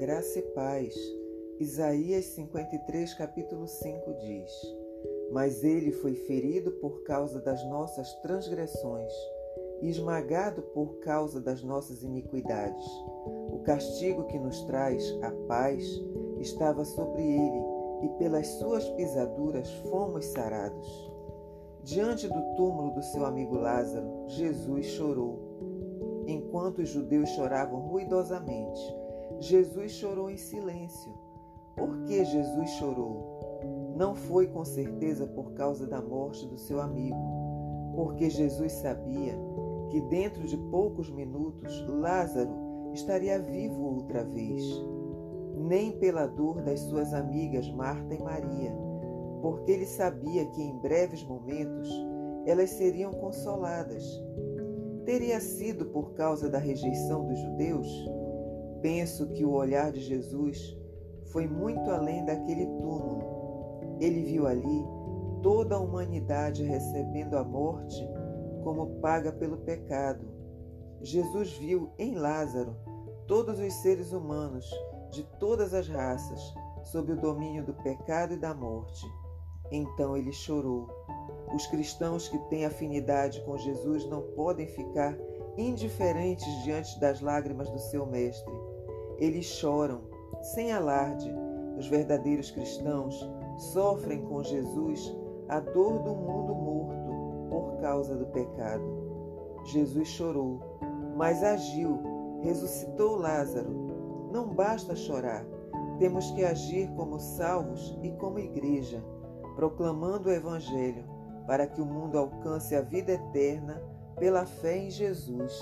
graça e paz. Isaías 53, capítulo 5 diz: Mas ele foi ferido por causa das nossas transgressões e esmagado por causa das nossas iniquidades. O castigo que nos traz a paz estava sobre ele, e pelas suas pisaduras fomos sarados. Diante do túmulo do seu amigo Lázaro, Jesus chorou. Enquanto os judeus choravam ruidosamente, Jesus chorou em silêncio. Por que Jesus chorou? Não foi com certeza por causa da morte do seu amigo, porque Jesus sabia que dentro de poucos minutos Lázaro estaria vivo outra vez. Nem pela dor das suas amigas Marta e Maria, porque ele sabia que em breves momentos elas seriam consoladas. Teria sido por causa da rejeição dos judeus? Penso que o olhar de Jesus foi muito além daquele túmulo. Ele viu ali toda a humanidade recebendo a morte como paga pelo pecado. Jesus viu em Lázaro todos os seres humanos de todas as raças sob o domínio do pecado e da morte. Então ele chorou. Os cristãos que têm afinidade com Jesus não podem ficar indiferentes diante das lágrimas do seu Mestre. Eles choram, sem alarde. Os verdadeiros cristãos sofrem com Jesus a dor do mundo morto por causa do pecado. Jesus chorou, mas agiu, ressuscitou Lázaro. Não basta chorar, temos que agir como salvos e como igreja proclamando o Evangelho, para que o mundo alcance a vida eterna pela fé em Jesus.